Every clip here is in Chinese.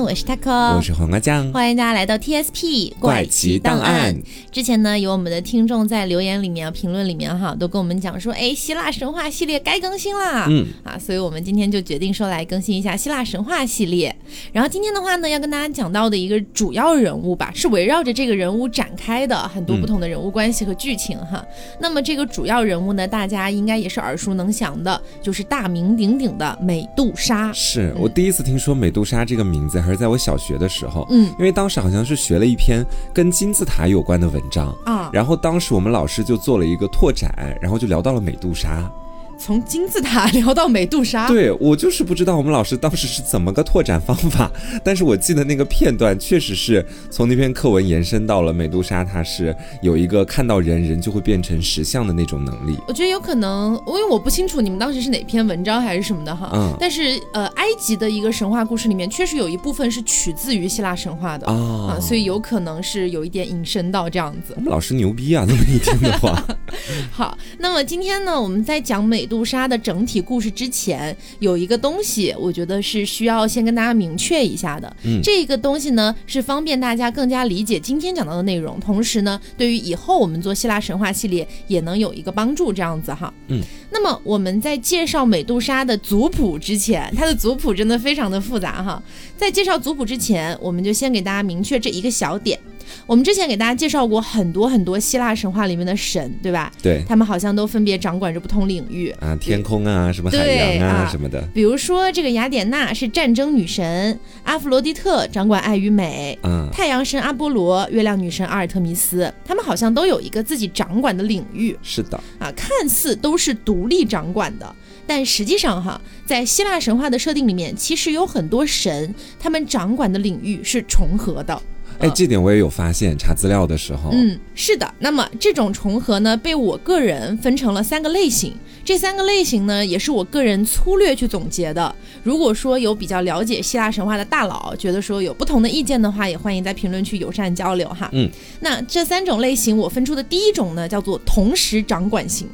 我是 taco，我是黄瓜酱，欢迎大家来到 TSP 怪奇档案。之前呢，有我们的听众在留言里面、评论里面哈，都跟我们讲说，哎，希腊神话系列该更新啦，嗯啊，所以我们今天就决定说来更新一下希腊神话系列。然后今天的话呢，要跟大家讲到的一个主要人物吧，是围绕着这个人物展开的很多不同的人物关系和剧情哈。那么这个主要人物呢，大家应该也是耳熟能详的，就是大名鼎鼎的美杜莎。是我第一次听说美杜莎这。个名字还是在我小学的时候，嗯，因为当时好像是学了一篇跟金字塔有关的文章啊，然后当时我们老师就做了一个拓展，然后就聊到了美杜莎。从金字塔聊到美杜莎，对我就是不知道我们老师当时是怎么个拓展方法，但是我记得那个片段确实是从那篇课文延伸到了美杜莎，她是有一个看到人人就会变成石像的那种能力。我觉得有可能，因为我不清楚你们当时是哪篇文章还是什么的哈，嗯，但是呃，埃及的一个神话故事里面确实有一部分是取自于希腊神话的啊，所以有可能是有一点引申到这样子。我们老师牛逼啊，那么一听的话。好，那么今天呢，我们在讲美。杜莎的整体故事之前有一个东西，我觉得是需要先跟大家明确一下的。嗯，这个东西呢是方便大家更加理解今天讲到的内容，同时呢，对于以后我们做希腊神话系列也能有一个帮助。这样子哈，嗯。那么我们在介绍美杜莎的族谱之前，它的族谱真的非常的复杂哈。在介绍族谱之前，我们就先给大家明确这一个小点。我们之前给大家介绍过很多很多希腊神话里面的神，对吧？对，他们好像都分别掌管着不同领域啊，天空啊，什么海洋啊什么的。比如说这个雅典娜是战争女神，阿弗罗狄特掌管爱与美，嗯，太阳神阿波罗，月亮女神阿尔特弥斯，他们好像都有一个自己掌管的领域。是的，啊，看似都是独立掌管的，但实际上哈，在希腊神话的设定里面，其实有很多神，他们掌管的领域是重合的。哎，这点我也有发现，查资料的时候。嗯，是的。那么这种重合呢，被我个人分成了三个类型。这三个类型呢，也是我个人粗略去总结的。如果说有比较了解希腊神话的大佬，觉得说有不同的意见的话，也欢迎在评论区友善交流哈。嗯，那这三种类型，我分出的第一种呢，叫做同时掌管型。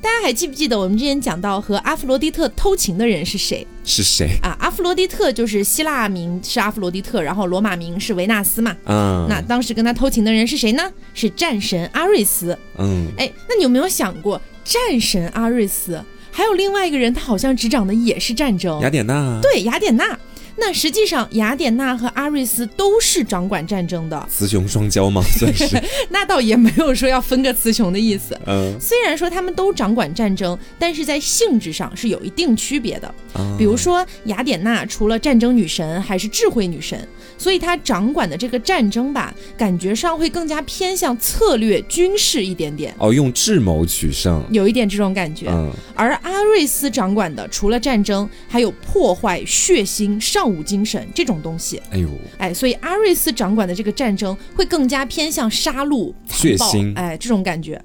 大家还记不记得我们之前讲到和阿弗罗狄特偷情的人是谁？是谁啊？阿弗罗狄特就是希腊名是阿弗罗狄特，然后罗马名是维纳斯嘛。嗯。那当时跟他偷情的人是谁呢？是战神阿瑞斯。嗯。哎，那你有没有想过，战神阿瑞斯还有另外一个人，他好像执掌的也是战争？雅典娜。对，雅典娜。那实际上，雅典娜和阿瑞斯都是掌管战争的，雌雄双骄吗？算是。那倒也没有说要分个雌雄的意思。嗯。虽然说他们都掌管战争，但是在性质上是有一定区别的。比如说，雅典娜除了战争女神，还是智慧女神，所以她掌管的这个战争吧，感觉上会更加偏向策略、军事一点点。哦，用智谋取胜，有一点这种感觉。嗯。而阿瑞斯掌管的，除了战争，还有破坏、血腥、上。武精神这种东西，哎呦，哎，所以阿瑞斯掌管的这个战争会更加偏向杀戮、血腥，哎，这种感觉。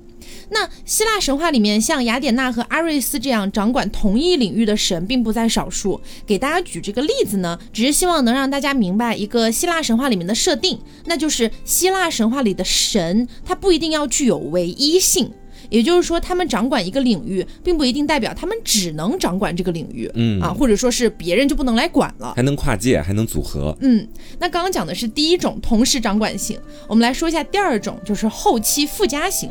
那希腊神话里面，像雅典娜和阿瑞斯这样掌管同一领域的神，并不在少数。给大家举这个例子呢，只是希望能让大家明白一个希腊神话里面的设定，那就是希腊神话里的神，它不一定要具有唯一性。也就是说，他们掌管一个领域，并不一定代表他们只能掌管这个领域，嗯啊，或者说是别人就不能来管了，还能跨界，还能组合，嗯。那刚刚讲的是第一种同时掌管型，我们来说一下第二种，就是后期附加型。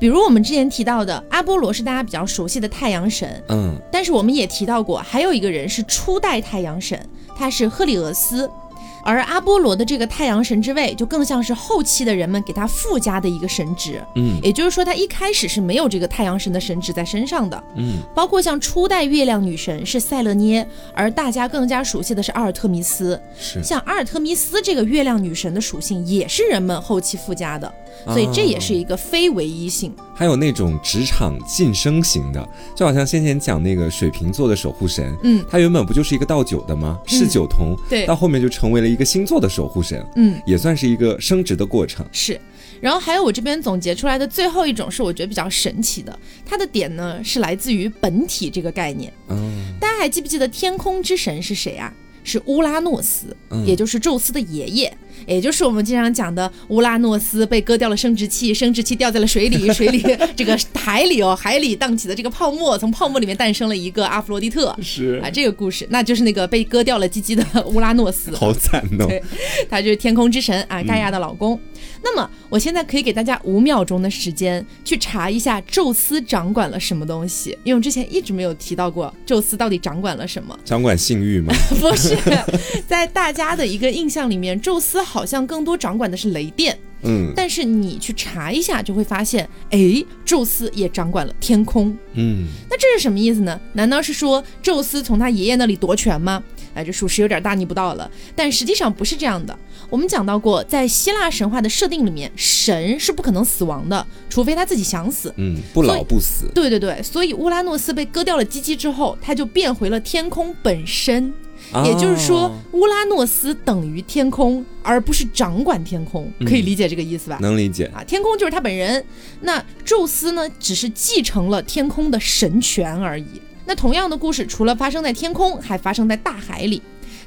比如我们之前提到的阿波罗是大家比较熟悉的太阳神，嗯，但是我们也提到过，还有一个人是初代太阳神，他是赫里俄斯。而阿波罗的这个太阳神之位，就更像是后期的人们给他附加的一个神职。嗯，也就是说，他一开始是没有这个太阳神的神职在身上的。嗯，包括像初代月亮女神是塞勒涅，而大家更加熟悉的是阿尔特弥斯。是，像阿尔特弥斯这个月亮女神的属性，也是人们后期附加的。所以这也是一个非唯一性，还有那种职场晋升型的，就好像先前讲那个水瓶座的守护神，嗯，他原本不就是一个倒酒的吗？是酒童，对，到后面就成为了一个星座的守护神，嗯，也算是一个升职的过程。是，然后还有我这边总结出来的最后一种是我觉得比较神奇的，它的点呢是来自于本体这个概念。嗯，大家还记不记得天空之神是谁啊？是乌拉诺斯，也就是宙斯的爷爷。也就是我们经常讲的乌拉诺斯被割掉了生殖器，生殖器掉在了水里，水里 这个海里哦，海里荡起的这个泡沫，从泡沫里面诞生了一个阿弗洛狄特。是啊，这个故事那就是那个被割掉了鸡鸡的乌拉诺斯。好惨哦！对，他就是天空之神啊，盖亚的老公。那么，我现在可以给大家五秒钟的时间去查一下宙斯掌管了什么东西，因为我之前一直没有提到过宙斯到底掌管了什么。掌管性欲吗？不是，在大家的一个印象里面，宙斯好像更多掌管的是雷电。嗯，但是你去查一下，就会发现，哎，宙斯也掌管了天空。嗯，那这是什么意思呢？难道是说宙斯从他爷爷那里夺权吗？哎，这属实有点大逆不道了。但实际上不是这样的。我们讲到过，在希腊神话的设定里面，神是不可能死亡的，除非他自己想死。嗯，不老不死。对对对，所以乌拉诺斯被割掉了鸡鸡之后，他就变回了天空本身。也就是说，乌拉诺斯等于天空，而不是掌管天空，可以理解这个意思吧？能理解啊，天空就是他本人。那宙斯呢，只是继承了天空的神权而已。那同样的故事，除了发生在天空，还发生在大海里。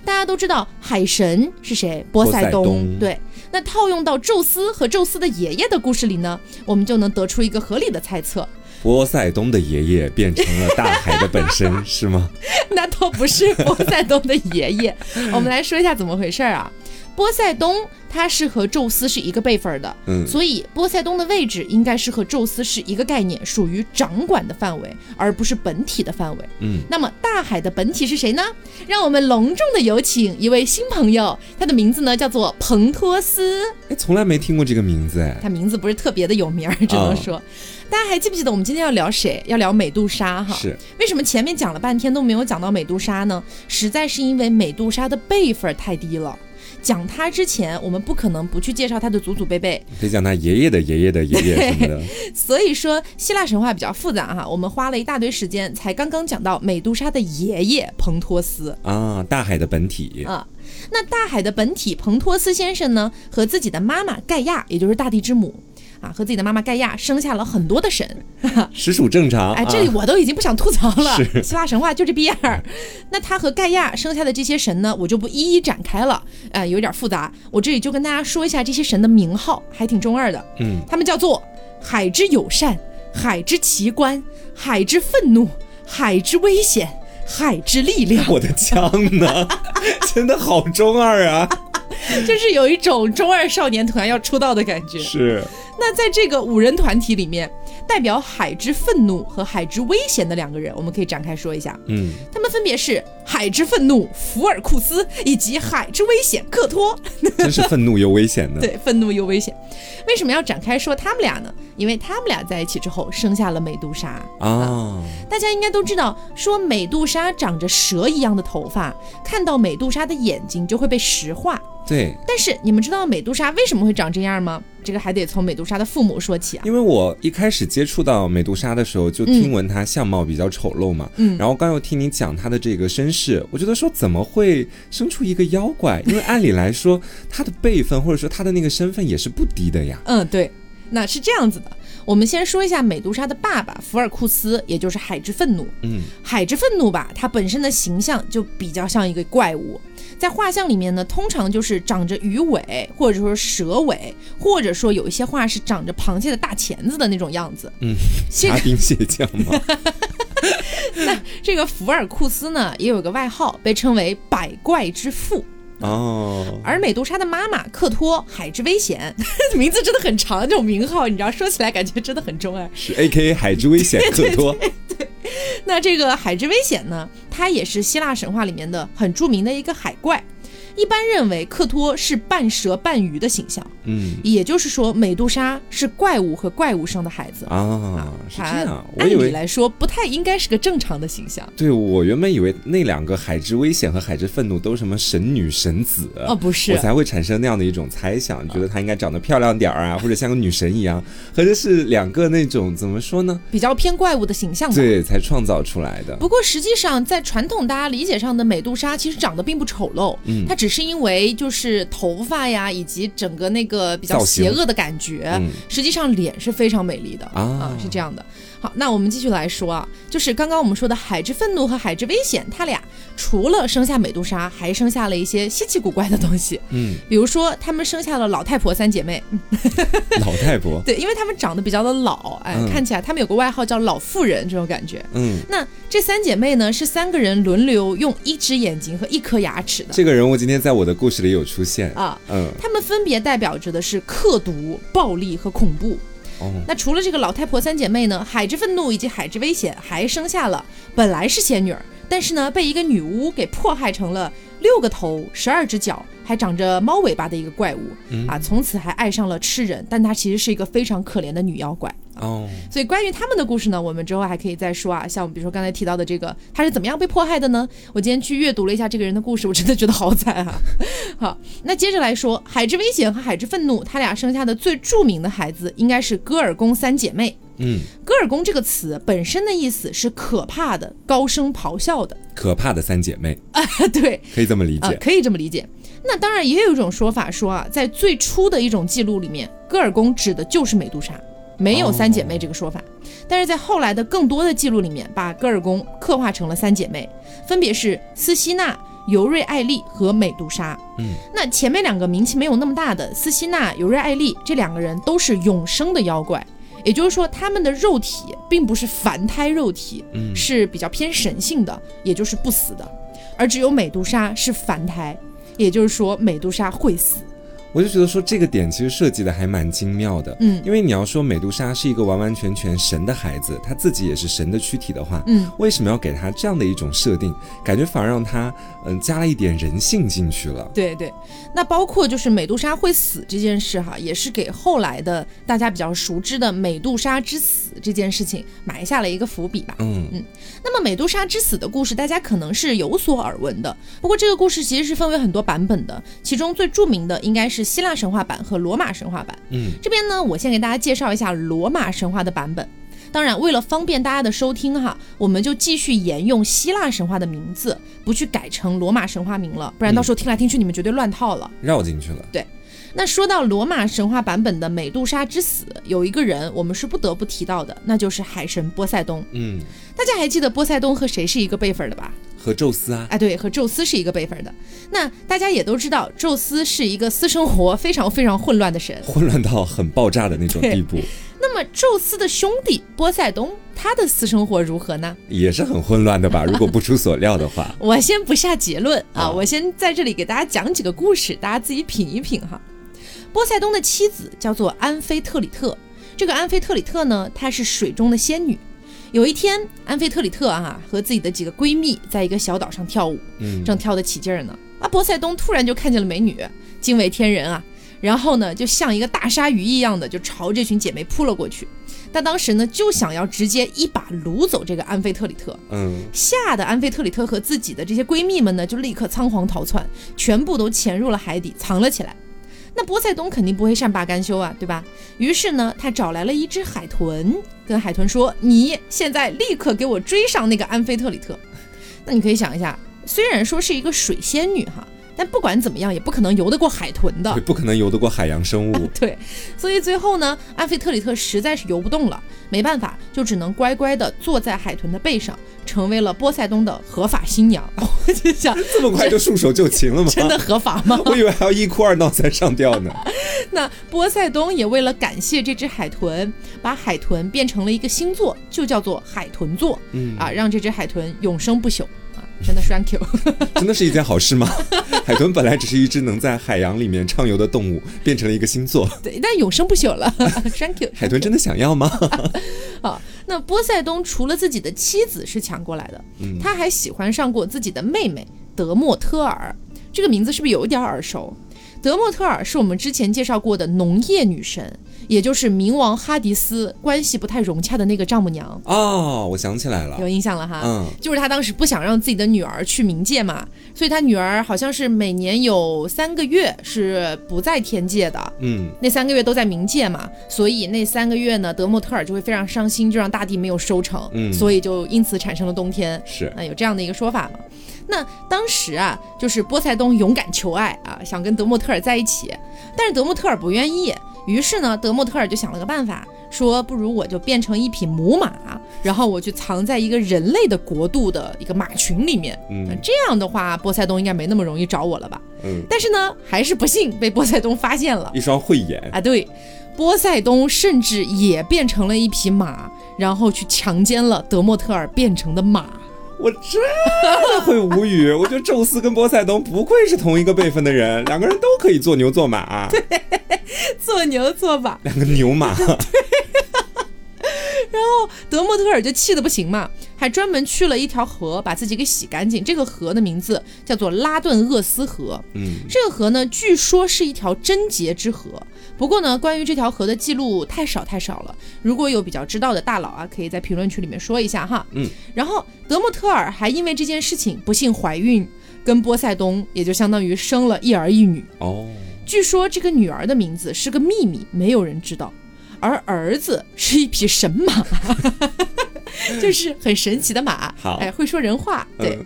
大家都知道海神是谁？波塞冬。对，那套用到宙斯和宙斯的爷爷的故事里呢，我们就能得出一个合理的猜测。波塞冬的爷爷变成了大海的本身，是吗？那倒不是波塞冬的爷爷。我们来说一下怎么回事啊？波塞冬他是和宙斯是一个辈分的，嗯，所以波塞冬的位置应该是和宙斯是一个概念，属于掌管的范围，而不是本体的范围。嗯，那么大海的本体是谁呢？让我们隆重的有请一位新朋友，他的名字呢叫做彭托斯。哎，从来没听过这个名字哎，他名字不是特别的有名，只能说。大家还记不记得我们今天要聊谁？要聊美杜莎哈。是。为什么前面讲了半天都没有讲到美杜莎呢？实在是因为美杜莎的辈分太低了。讲他之前，我们不可能不去介绍他的祖祖辈辈。得讲他爷爷的爷爷的爷爷 什么的。所以说，希腊神话比较复杂哈。我们花了一大堆时间，才刚刚讲到美杜莎的爷爷彭托斯啊，大海的本体啊。那大海的本体彭托斯先生呢，和自己的妈妈盖亚，也就是大地之母。啊，和自己的妈妈盖亚生下了很多的神，实属正常。哎，这里我都已经不想吐槽了，希腊神话就这逼样儿。那他和盖亚生下的这些神呢，我就不一一展开了，呃，有点复杂。我这里就跟大家说一下这些神的名号，还挺中二的。嗯，他们叫做海之友善、海之奇观、海之愤怒、海之危险、海之力量。我的 枪呢？真的好中二啊！就是有一种中二少年团要出道的感觉。是。那在这个五人团体里面，代表海之愤怒和海之危险的两个人，我们可以展开说一下。嗯，他们分别是海之愤怒福尔库斯以及海之危险克托。真是愤怒又危险的。对，愤怒又危险。为什么要展开说他们俩呢？因为他们俩在一起之后生下了美杜莎啊。大家应该都知道，说美杜莎长着蛇一样的头发，看到美杜莎的眼睛就会被石化。对，但是你们知道美杜莎为什么会长这样吗？这个还得从美杜莎的父母说起啊。因为我一开始接触到美杜莎的时候，就听闻她相貌比较丑陋嘛，嗯，然后刚又听你讲她的这个身世，我觉得说怎么会生出一个妖怪？因为按理来说，她的辈分或者说她的那个身份也是不低的呀。嗯，对，那是这样子的。我们先说一下美杜莎的爸爸福尔库斯，也就是海之愤怒。嗯，海之愤怒吧，它本身的形象就比较像一个怪物。在画像里面呢，通常就是长着鱼尾，或者说蛇尾，或者说有一些画是长着螃蟹的大钳子的那种样子。嗯，虾兵 蟹将吗？那这个福尔库斯呢，也有个外号，被称为百怪之父。哦，而美杜莎的妈妈克托海之危险，名字真的很长，这种名号你知道，说起来感觉真的很中二。是 A K A 海之危险克托。对，那这个海之危险呢，它也是希腊神话里面的很著名的一个海怪。一般认为克托是半蛇半鱼的形象，嗯，也就是说美杜莎是怪物和怪物生的孩子啊，是这样。按理来说不太应该是个正常的形象。对我原本以为那两个海之危险和海之愤怒都是什么神女神子哦，不是，我才会产生那样的一种猜想，觉得她应该长得漂亮点儿啊，或者像个女神一样，合着是两个那种怎么说呢？比较偏怪物的形象，对，才创造出来的。不过实际上在传统大家理解上的美杜莎其实长得并不丑陋，嗯，她。只是因为就是头发呀，以及整个那个比较邪恶的感觉，实际上脸是非常美丽的啊，是这样的。好，那我们继续来说啊，就是刚刚我们说的海之愤怒和海之危险，他俩除了生下美杜莎，还生下了一些稀奇古怪的东西。嗯，比如说，他们生下了老太婆三姐妹。老太婆。对，因为他们长得比较的老，哎，看起来他们有个外号叫老妇人，这种感觉。嗯，那这三姐妹呢，是三个人轮流用一只眼睛和一颗牙齿的。这个人物今天在我的故事里有出现啊。嗯，他们分别代表着的是刻毒、暴力和恐怖。哦，那除了这个老太婆三姐妹呢，海之愤怒以及海之危险还生下了本来是仙女儿。但是呢，被一个女巫给迫害成了六个头、十二只脚，还长着猫尾巴的一个怪物啊！从此还爱上了吃人，但她其实是一个非常可怜的女妖怪哦。所以关于他们的故事呢，我们之后还可以再说啊。像我们比如说刚才提到的这个，她是怎么样被迫害的呢？我今天去阅读了一下这个人的故事，我真的觉得好惨啊！好，那接着来说，海之危险和海之愤怒，他俩生下的最著名的孩子应该是戈尔宫三姐妹。嗯，戈尔宫这个词本身的意思是可怕的、高声咆哮的、可怕的三姐妹啊，对，可以这么理解，可以这么理解。那当然也有一种说法说啊，在最初的一种记录里面，戈尔宫指的就是美杜莎，没有三姐妹这个说法。但是在后来的更多的记录里面，把戈尔宫刻画成了三姐妹，分别是斯希娜、尤瑞艾丽和美杜莎。嗯，那前面两个名气没有那么大的斯希娜、尤瑞艾丽这两个人都是永生的妖怪。也就是说，他们的肉体并不是凡胎肉体，嗯，是比较偏神性的，也就是不死的，而只有美杜莎是凡胎，也就是说美杜莎会死。我就觉得说这个点其实设计的还蛮精妙的，嗯，因为你要说美杜莎是一个完完全全神的孩子，她自己也是神的躯体的话，嗯，为什么要给她这样的一种设定？感觉反而让她嗯加了一点人性进去了。对对，那包括就是美杜莎会死这件事哈，也是给后来的大家比较熟知的美杜莎之死这件事情埋下了一个伏笔吧。嗯嗯，那么美杜莎之死的故事大家可能是有所耳闻的，不过这个故事其实是分为很多版本的，其中最著名的应该是。希腊神话版和罗马神话版，嗯，这边呢，我先给大家介绍一下罗马神话的版本。当然，为了方便大家的收听哈，我们就继续沿用希腊神话的名字，不去改成罗马神话名了，不然到时候听来听去你们绝对乱套了，绕进去了。对，那说到罗马神话版本的美杜莎之死，有一个人我们是不得不提到的，那就是海神波塞冬。嗯，大家还记得波塞冬和谁是一个辈分的吧？和宙斯啊，啊，对，和宙斯是一个辈分的。那大家也都知道，宙斯是一个私生活非常非常混乱的神，混乱到很爆炸的那种地步。那么，宙斯的兄弟波塞冬，他的私生活如何呢？也是很混乱的吧？如果不出所料的话，我先不下结论啊，我先在这里给大家讲几个故事，大家自己品一品哈。波塞冬的妻子叫做安菲特里特，这个安菲特里特呢，她是水中的仙女。有一天，安菲特里特啊和自己的几个闺蜜在一个小岛上跳舞，嗯正跳得起劲儿呢。啊，波塞冬突然就看见了美女，惊为天人啊！然后呢，就像一个大鲨鱼一样的就朝这群姐妹扑了过去。但当时呢，就想要直接一把掳走这个安菲特里特。嗯，吓得安菲特里特和自己的这些闺蜜们呢，就立刻仓皇逃窜，全部都潜入了海底藏了起来。那波塞冬肯定不会善罢甘休啊，对吧？于是呢，他找来了一只海豚，跟海豚说：“你现在立刻给我追上那个安菲特里特。”那你可以想一下，虽然说是一个水仙女哈。但不管怎么样，也不可能游得过海豚的，不可能游得过海洋生物。对，所以最后呢，安菲特里特实在是游不动了，没办法，就只能乖乖的坐在海豚的背上，成为了波塞冬的合法新娘。我就想，这么快就束手就擒了吗？真的合法吗？我以为还要一哭二闹才上吊呢。那波塞冬也为了感谢这只海豚，把海豚变成了一个星座，就叫做海豚座。嗯啊，让这只海豚永生不朽。真的 thank you，真的是一件好事吗？海豚本来只是一只能在海洋里面畅游的动物，变成了一个星座，对，但永生不朽了。thank you，海豚真的想要吗？好，那波塞冬除了自己的妻子是抢过来的，他还喜欢上过自己的妹妹德莫特尔，这个名字是不是有一点耳熟？德莫特尔是我们之前介绍过的农业女神。也就是冥王哈迪斯关系不太融洽的那个丈母娘。哦，我想起来了，有印象了哈，嗯，就是他当时不想让自己的女儿去冥界嘛，所以他女儿好像是每年有三个月是不在天界的，嗯，那三个月都在冥界嘛，所以那三个月呢，德莫特尔就会非常伤心，就让大地没有收成，嗯，所以就因此产生了冬天，是。啊，有这样的一个说法嘛。那当时啊，就是波塞冬勇敢求爱啊，想跟德莫特尔在一起，但是德莫特尔不愿意。于是呢，德莫特尔就想了个办法，说不如我就变成一匹母马，然后我去藏在一个人类的国度的一个马群里面。嗯，这样的话，波塞冬应该没那么容易找我了吧？嗯，但是呢，还是不幸被波塞冬发现了，一双慧眼啊！对，波塞冬甚至也变成了一匹马，然后去强奸了德莫特尔变成的马。我真的会无语，我觉得宙斯跟波塞冬不愧是同一个辈分的人，两个人都可以做牛做马，对，做牛做马，两个牛马。然后德莫特尔就气得不行嘛，还专门去了一条河，把自己给洗干净。这个河的名字叫做拉顿厄斯河。嗯，这个河呢，据说是一条贞洁之河。不过呢，关于这条河的记录太少太少了。如果有比较知道的大佬啊，可以在评论区里面说一下哈。嗯，然后德莫特尔还因为这件事情不幸怀孕，跟波塞冬也就相当于生了一儿一女。哦，据说这个女儿的名字是个秘密，没有人知道。而儿子是一匹神马，就是很神奇的马，哎，会说人话。对，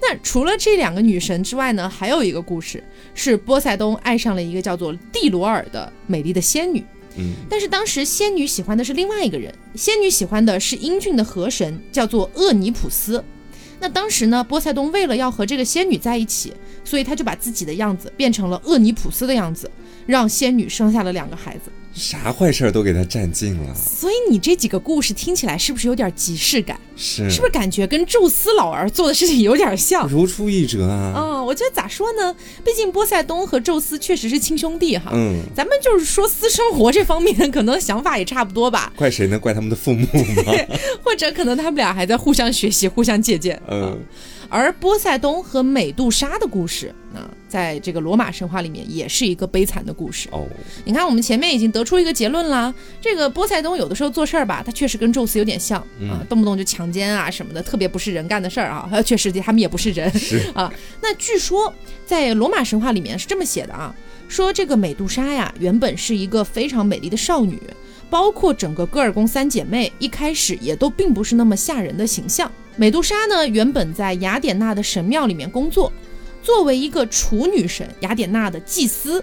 那除了这两个女神之外呢，还有一个故事是波塞冬爱上了一个叫做蒂罗尔的美丽的仙女。嗯，但是当时仙女喜欢的是另外一个人，仙女喜欢的是英俊的河神，叫做厄尼普斯。那当时呢，波塞冬为了要和这个仙女在一起，所以他就把自己的样子变成了厄尼普斯的样子，让仙女生下了两个孩子。啥坏事儿都给他占尽了，所以你这几个故事听起来是不是有点即视感？是，是不是感觉跟宙斯老儿做的事情有点像？如出一辙啊！嗯，我觉得咋说呢？毕竟波塞冬和宙斯确实是亲兄弟哈。嗯，咱们就是说私生活这方面，可能想法也差不多吧。怪谁呢？怪他们的父母吗？或者可能他们俩还在互相学习、互相借鉴。嗯。而波塞冬和美杜莎的故事，啊，在这个罗马神话里面也是一个悲惨的故事。哦，你看，我们前面已经得出一个结论啦，这个波塞冬有的时候做事儿吧，他确实跟宙斯有点像啊，动不动就强奸啊什么的，特别不是人干的事儿啊。确实，他们也不是人啊。那据说在罗马神话里面是这么写的啊，说这个美杜莎呀，原本是一个非常美丽的少女，包括整个戈尔宫三姐妹，一开始也都并不是那么吓人的形象。美杜莎呢，原本在雅典娜的神庙里面工作，作为一个处女神，雅典娜的祭司，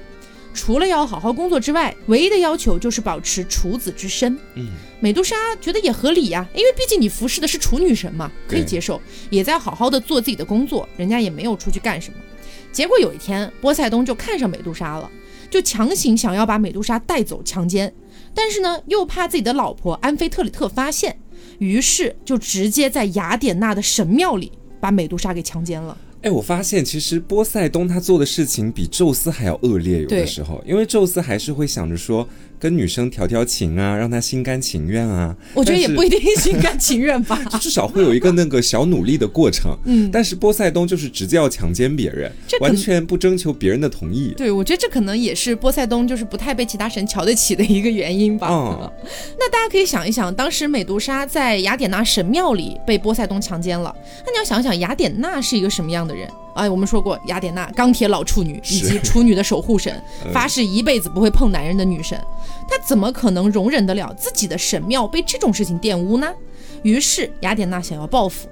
除了要好好工作之外，唯一的要求就是保持处子之身。嗯，美杜莎觉得也合理呀，因为毕竟你服侍的是处女神嘛，可以接受，也在好好的做自己的工作，人家也没有出去干什么。结果有一天，波塞冬就看上美杜莎了，就强行想要把美杜莎带走强奸，但是呢，又怕自己的老婆安菲特里特发现。于是就直接在雅典娜的神庙里把美杜莎给强奸了。哎，我发现其实波塞冬他做的事情比宙斯还要恶劣，有的时候，因为宙斯还是会想着说。跟女生调调情啊，让她心甘情愿啊。我觉得也不一定心甘情愿吧，至少会有一个那个小努力的过程。嗯，但是波塞冬就是直接要强奸别人，完全不征求别人的同意。对，我觉得这可能也是波塞冬就是不太被其他神瞧得起的一个原因吧。嗯，那大家可以想一想，当时美杜莎在雅典娜神庙里被波塞冬强奸了，那你要想想雅典娜是一个什么样的人？哎，我们说过雅典娜钢铁老处女，以及处女的守护神，发誓一辈子不会碰男人的女神。她怎么可能容忍得了自己的神庙被这种事情玷污呢？于是雅典娜想要报复，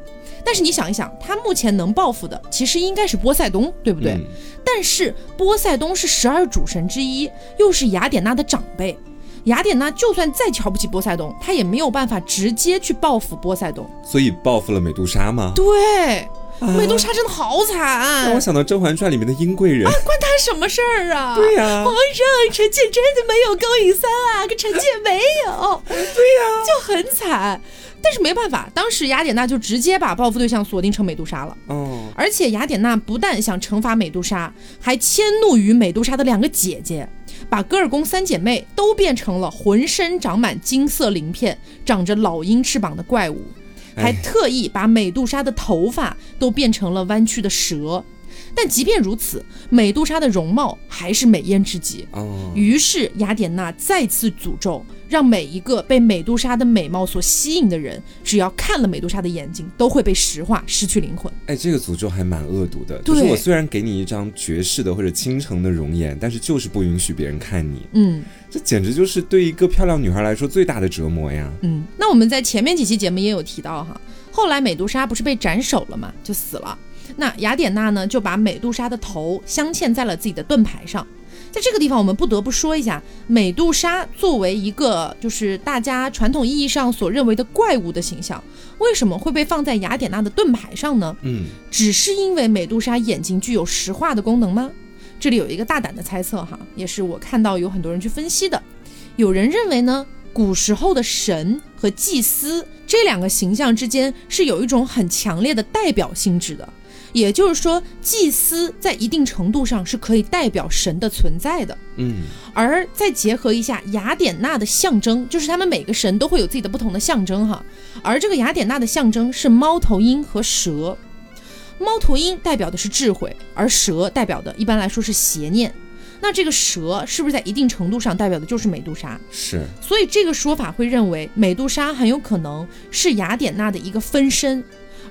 但是你想一想，她目前能报复的其实应该是波塞冬，对不对？但是波塞冬是十二主神之一，又是雅典娜的长辈，雅典娜就算再瞧不起波塞冬，她也没有办法直接去报复波塞冬，所以报复了美杜莎吗？对。美杜莎真的好惨，让我想到《甄嬛传》里面的殷贵人，啊关他什么事儿啊？对呀，皇上，臣妾真的没有勾引三啊，可臣妾没有。对呀，就很惨。但是没办法，当时雅典娜就直接把报复对象锁定成美杜莎了。哦，而且雅典娜不但想惩罚美杜莎，还迁怒于美杜莎的两个姐姐，把戈尔宫三姐妹都变成了浑身长满金色鳞片、长着老鹰翅膀的怪物。还特意把美杜莎的头发都变成了弯曲的蛇，但即便如此，美杜莎的容貌还是美艳至极。哦，于是雅典娜再次诅咒，让每一个被美杜莎的美貌所吸引的人，只要看了美杜莎的眼睛，都会被石化，失去灵魂。哎，这个诅咒还蛮恶毒的。就是我虽然给你一张绝世的或者倾城的容颜，但是就是不允许别人看你。嗯。这简直就是对一个漂亮女孩来说最大的折磨呀！嗯，那我们在前面几期节目也有提到哈，后来美杜莎不是被斩首了嘛，就死了。那雅典娜呢，就把美杜莎的头镶嵌在了自己的盾牌上，在这个地方，我们不得不说一下，美杜莎作为一个就是大家传统意义上所认为的怪物的形象，为什么会被放在雅典娜的盾牌上呢？嗯，只是因为美杜莎眼睛具有石化的功能吗？这里有一个大胆的猜测哈，也是我看到有很多人去分析的。有人认为呢，古时候的神和祭司这两个形象之间是有一种很强烈的代表性质的，也就是说，祭司在一定程度上是可以代表神的存在的。嗯，而再结合一下雅典娜的象征，就是他们每个神都会有自己的不同的象征哈。而这个雅典娜的象征是猫头鹰和蛇。猫头鹰代表的是智慧，而蛇代表的一般来说是邪念。那这个蛇是不是在一定程度上代表的就是美杜莎？是。所以这个说法会认为美杜莎很有可能是雅典娜的一个分身，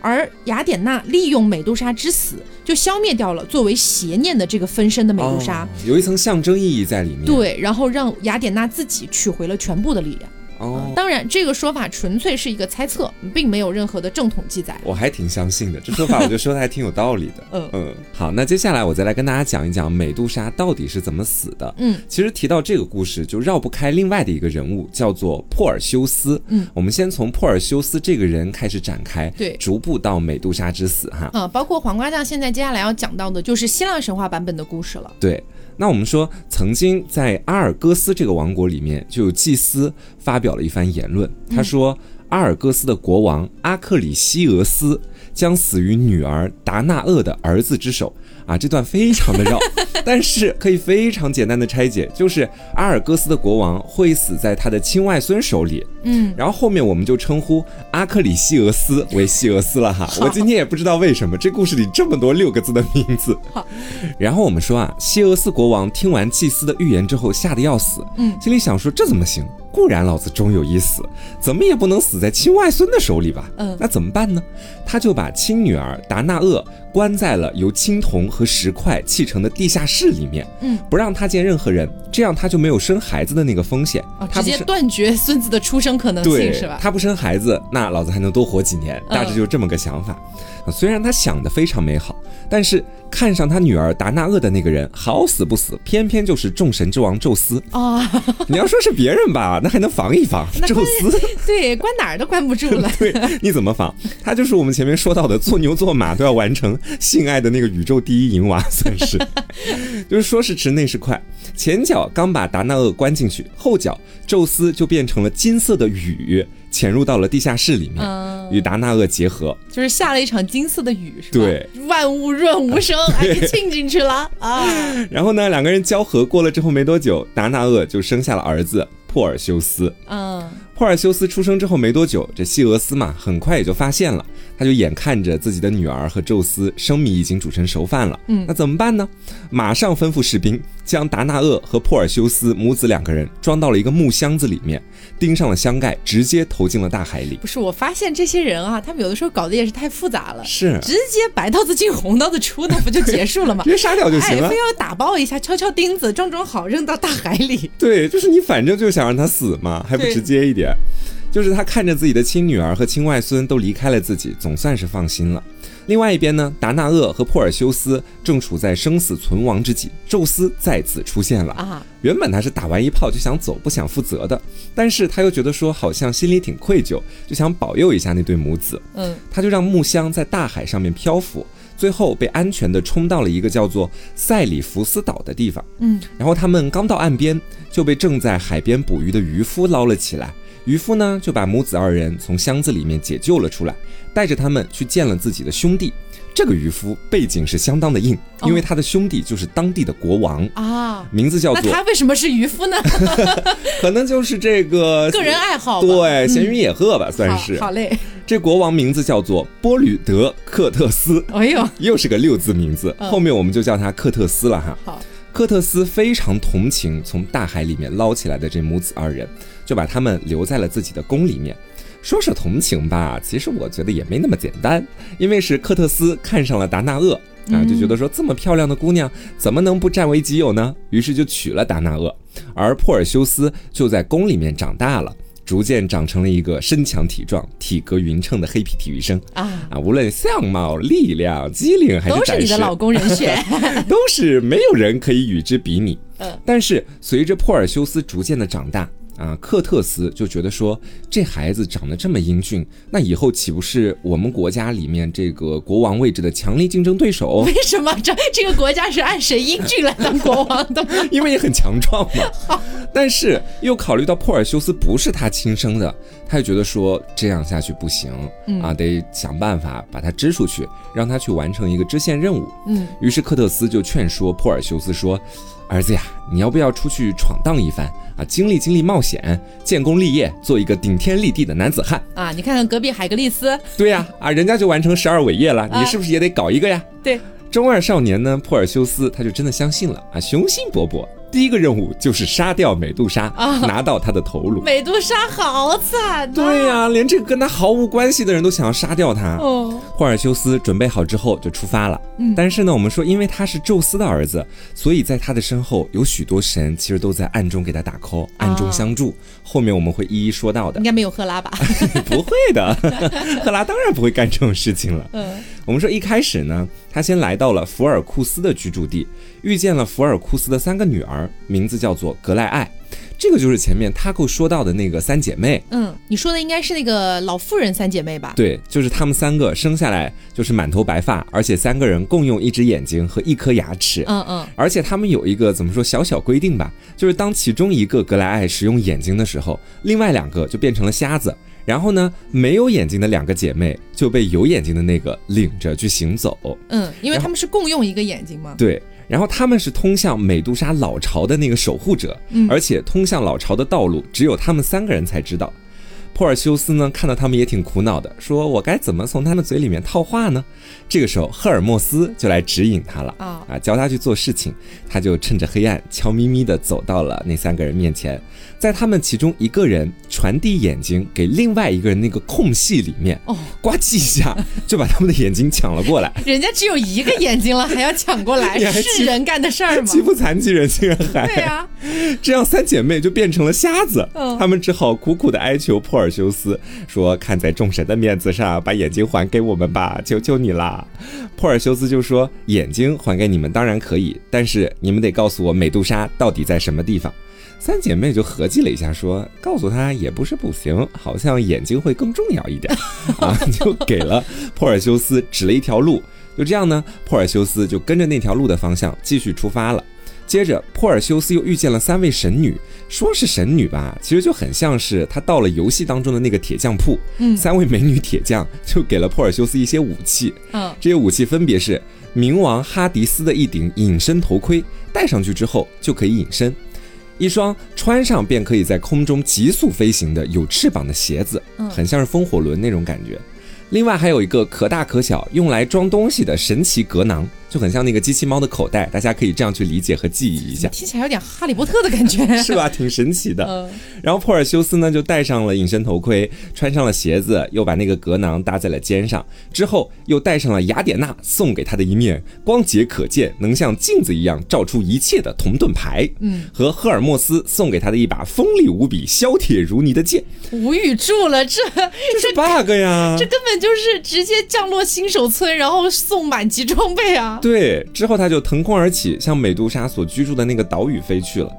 而雅典娜利用美杜莎之死，就消灭掉了作为邪念的这个分身的美杜莎，有一层象征意义在里面。对，然后让雅典娜自己取回了全部的力量。哦，当然，这个说法纯粹是一个猜测，并没有任何的正统记载。我还挺相信的，这说法我觉得说的还挺有道理的。嗯嗯，好，那接下来我再来跟大家讲一讲美杜莎到底是怎么死的。嗯，其实提到这个故事，就绕不开另外的一个人物，叫做珀尔修斯。嗯，我们先从珀尔修斯这个人开始展开，对，逐步到美杜莎之死哈。啊，包括黄瓜酱现在接下来要讲到的就是希腊神话版本的故事了。对。那我们说，曾经在阿尔戈斯这个王国里面，就有祭司发表了一番言论。他说，阿尔戈斯的国王阿克里西俄斯将死于女儿达纳厄的儿子之手。啊，这段非常的绕，但是可以非常简单的拆解，就是阿尔戈斯的国王会死在他的亲外孙手里。嗯，然后后面我们就称呼阿克里西俄斯为西俄斯了哈。我今天也不知道为什么这故事里这么多六个字的名字。好，然后我们说啊，西俄斯国王听完祭司的预言之后，吓得要死。嗯，心里想说这怎么行？固然老子终有一死，怎么也不能死在亲外孙的手里吧？嗯，那怎么办呢？他就把亲女儿达纳厄关在了由青铜和石块砌成的地下室里面，嗯，不让他见任何人，这样他就没有生孩子的那个风险，直接断绝孙子的出生可能性，是吧？他不生孩子，那老子还能多活几年，大致就这么个想法。虽然他想的非常美好，但是看上他女儿达纳厄的那个人好死不死，偏偏就是众神之王宙斯啊！你要说是别人吧，那还能防一防。宙斯 对，关哪儿都关不住了。对，你怎么防？他就是我们前面说到的，做牛做马都要完成性爱的那个宇宙第一淫娃，算是。就是说时迟，那时快，前脚刚把达纳厄关进去，后脚宙斯就变成了金色的雨。潜入到了地下室里面，与达纳厄结合，就是下了一场金色的雨，是吧？对，万物润无声，哎，浸进去了 啊。然后呢，两个人交合过了之后没多久，达纳厄就生下了儿子珀尔修斯。嗯，珀尔修斯出生之后没多久，这西俄斯嘛，很快也就发现了，他就眼看着自己的女儿和宙斯生米已经煮成熟饭了，嗯，那怎么办呢？马上吩咐士兵将达纳厄和珀尔修斯母子两个人装到了一个木箱子里面。钉上了箱盖，直接投进了大海里。不是，我发现这些人啊，他们有的时候搞得也是太复杂了。是，直接白刀子进红刀子出，那不就结束了吗？直接杀掉就行了。非要打包一下，敲敲钉子，装装好，扔到大海里。对，就是你反正就想让他死嘛，还不直接一点？就是他看着自己的亲女儿和亲外孙都离开了自己，总算是放心了。另外一边呢，达纳厄和珀尔修斯正处在生死存亡之际，宙斯再次出现了啊！原本他是打完一炮就想走，不想负责的，但是他又觉得说好像心里挺愧疚，就想保佑一下那对母子。嗯，他就让木箱在大海上面漂浮，最后被安全的冲到了一个叫做塞里福斯岛的地方。嗯，然后他们刚到岸边，就被正在海边捕鱼的渔夫捞了起来。渔夫呢就把母子二人从箱子里面解救了出来。带着他们去见了自己的兄弟，这个渔夫背景是相当的硬，因为他的兄弟就是当地的国王啊，名字叫做。那他为什么是渔夫呢？可能就是这个 个人爱好，对，闲云野鹤吧，算是。好嘞，这国王名字叫做波吕德克特斯，哎呦，又是个六字名字，后面我们就叫他克特斯了哈。好，克特斯非常同情从大海里面捞起来的这母子二人，就把他们留在了自己的宫里面。说是同情吧，其实我觉得也没那么简单，因为是科特斯看上了达纳厄啊，就觉得说这么漂亮的姑娘怎么能不占为己有呢？于是就娶了达纳厄，而珀尔修斯就在宫里面长大了，逐渐长成了一个身强体壮、体格匀称的黑皮体育生啊啊！无论相貌、力量、机灵还是都是你的老公人选，都是没有人可以与之比拟。嗯，但是随着珀尔修斯逐渐的长大。啊，克特斯就觉得说，这孩子长得这么英俊，那以后岂不是我们国家里面这个国王位置的强力竞争对手？为什么这这个国家是按谁英俊来当国王的？因为也很强壮嘛。但是又考虑到珀尔修斯不是他亲生的，他就觉得说这样下去不行啊，得想办法把他支出去，让他去完成一个支线任务。嗯，于是克特斯就劝说珀尔修斯说。儿子呀，你要不要出去闯荡一番啊？经历经历冒险，建功立业，做一个顶天立地的男子汉啊！你看看隔壁海格力斯，对呀，啊，人家就完成十二伟业了，你是不是也得搞一个呀？对，中二少年呢，珀尔修斯他就真的相信了啊，雄心勃勃。第一个任务就是杀掉美杜莎，拿到她的头颅。美杜莎好惨，对呀，连这个跟他毫无关系的人都想要杀掉他。哦，霍尔修斯准备好之后就出发了。嗯，但是呢，我们说，因为他是宙斯的儿子，所以在他的身后有许多神，其实都在暗中给他打 call，暗中相助。后面我们会一一说到的。应该没有赫拉吧？不会的，赫拉当然不会干这种事情了。嗯，我们说一开始呢，他先来到了福尔库斯的居住地。遇见了福尔库斯的三个女儿，名字叫做格莱艾，这个就是前面他够说到的那个三姐妹。嗯，你说的应该是那个老妇人三姐妹吧？对，就是她们三个生下来就是满头白发，而且三个人共用一只眼睛和一颗牙齿。嗯嗯，而且他们有一个怎么说小小规定吧，就是当其中一个格莱艾使用眼睛的时候，另外两个就变成了瞎子。然后呢，没有眼睛的两个姐妹就被有眼睛的那个领着去行走。嗯，因为他们是共用一个眼睛嘛。对。然后他们是通向美杜莎老巢的那个守护者，而且通向老巢的道路只有他们三个人才知道。珀尔修斯呢，看到他们也挺苦恼的，说：“我该怎么从他们嘴里面套话呢？”这个时候，赫尔墨斯就来指引他了啊，啊，教他去做事情。他就趁着黑暗，悄咪咪地走到了那三个人面前，在他们其中一个人传递眼睛给另外一个人那个空隙里面，哦，呱唧一下 就把他们的眼睛抢了过来。人家只有一个眼睛了，还要抢过来，是人干的事儿吗？欺负残疾人竟然还对呀，这样三姐妹就变成了瞎子。嗯，他们只好苦苦的哀求珀尔尔修斯说：“看在众神的面子上，把眼睛还给我们吧，求求你啦！”珀尔修斯就说：“眼睛还给你们当然可以，但是你们得告诉我美杜莎到底在什么地方。”三姐妹就合计了一下，说：“告诉她也不是不行，好像眼睛会更重要一点 啊！”就给了珀尔修斯指了一条路。就这样呢，珀尔修斯就跟着那条路的方向继续出发了。接着，珀尔修斯又遇见了三位神女，说是神女吧，其实就很像是他到了游戏当中的那个铁匠铺。嗯，三位美女铁匠就给了珀尔修斯一些武器。嗯，这些武器分别是冥王哈迪斯的一顶隐身头盔，戴上去之后就可以隐身；一双穿上便可以在空中急速飞行的有翅膀的鞋子，很像是风火轮那种感觉。另外还有一个可大可小，用来装东西的神奇格囊。就很像那个机器猫的口袋，大家可以这样去理解和记忆一下。听起来有点哈利波特的感觉，是吧？挺神奇的。然后珀尔修斯呢，就戴上了隐身头盔，穿上了鞋子，又把那个格囊搭在了肩上，之后又戴上了雅典娜送给他的一面光洁可见、能像镜子一样照出一切的铜盾牌，嗯，和赫尔墨斯送给他的一把锋利无比、削铁如泥的剑。无语住了，这这是 bug 呀！这根本就是直接降落新手村，然后送满级装备啊！对，之后他就腾空而起，向美杜莎所居住的那个岛屿飞去了。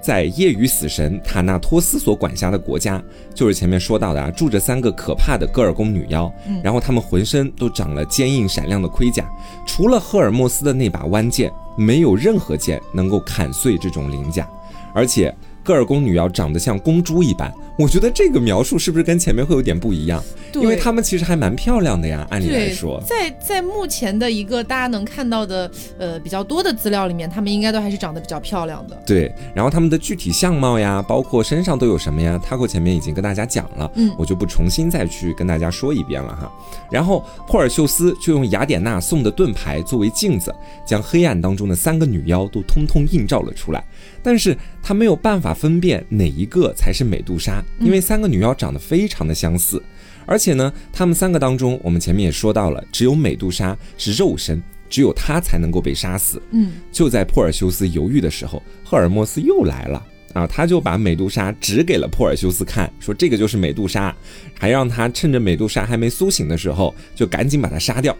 在夜雨死神塔纳托斯所管辖的国家，就是前面说到的啊，住着三个可怕的戈尔宫女妖，然后她们浑身都长了坚硬闪亮的盔甲，除了赫尔墨斯的那把弯剑，没有任何剑能够砍碎这种鳞甲，而且。戈尔宫女妖长得像公猪一般，我觉得这个描述是不是跟前面会有点不一样？因为她们其实还蛮漂亮的呀，按理来说，在在目前的一个大家能看到的呃比较多的资料里面，她们应该都还是长得比较漂亮的。对，然后她们的具体相貌呀，包括身上都有什么呀，Taco 前面已经跟大家讲了，嗯，我就不重新再去跟大家说一遍了哈。然后珀尔修斯就用雅典娜送的盾牌作为镜子，将黑暗当中的三个女妖都通通映照了出来。但是他没有办法分辨哪一个才是美杜莎，因为三个女妖长得非常的相似，而且呢，她们三个当中，我们前面也说到了，只有美杜莎是肉身，只有她才能够被杀死。嗯，就在珀尔修斯犹豫的时候，赫尔墨斯又来了。啊，他就把美杜莎指给了珀尔修斯看，说这个就是美杜莎，还让他趁着美杜莎还没苏醒的时候，就赶紧把她杀掉。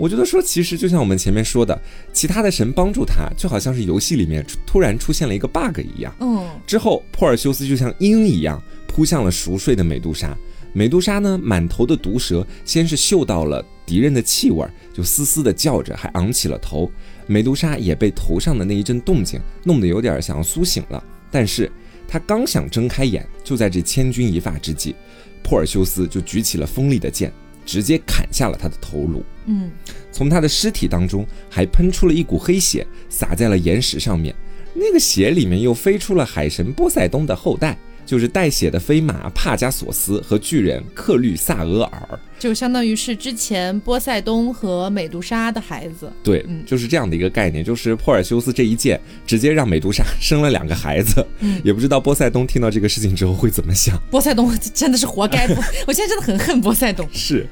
我觉得说，其实就像我们前面说的，其他的神帮助他，就好像是游戏里面突然出现了一个 bug 一样。嗯，之后珀尔修斯就像鹰一样扑向了熟睡的美杜莎。美杜莎呢，满头的毒蛇，先是嗅到了敌人的气味，就嘶嘶的叫着，还昂起了头。美杜莎也被头上的那一阵动静弄得有点想要苏醒了，但是她刚想睁开眼，就在这千钧一发之际，珀尔修斯就举起了锋利的剑。直接砍下了他的头颅，嗯，从他的尸体当中还喷出了一股黑血，洒在了岩石上面。那个血里面又飞出了海神波塞冬的后代，就是带血的飞马帕加索斯和巨人克律萨俄尔，就相当于是之前波塞冬和美杜莎的孩子。对，就是这样的一个概念，就是珀尔修斯这一剑直接让美杜莎生了两个孩子。嗯，也不知道波塞冬听到这个事情之后会怎么想。波塞冬真的是活该，我现在真的很恨波塞冬。是。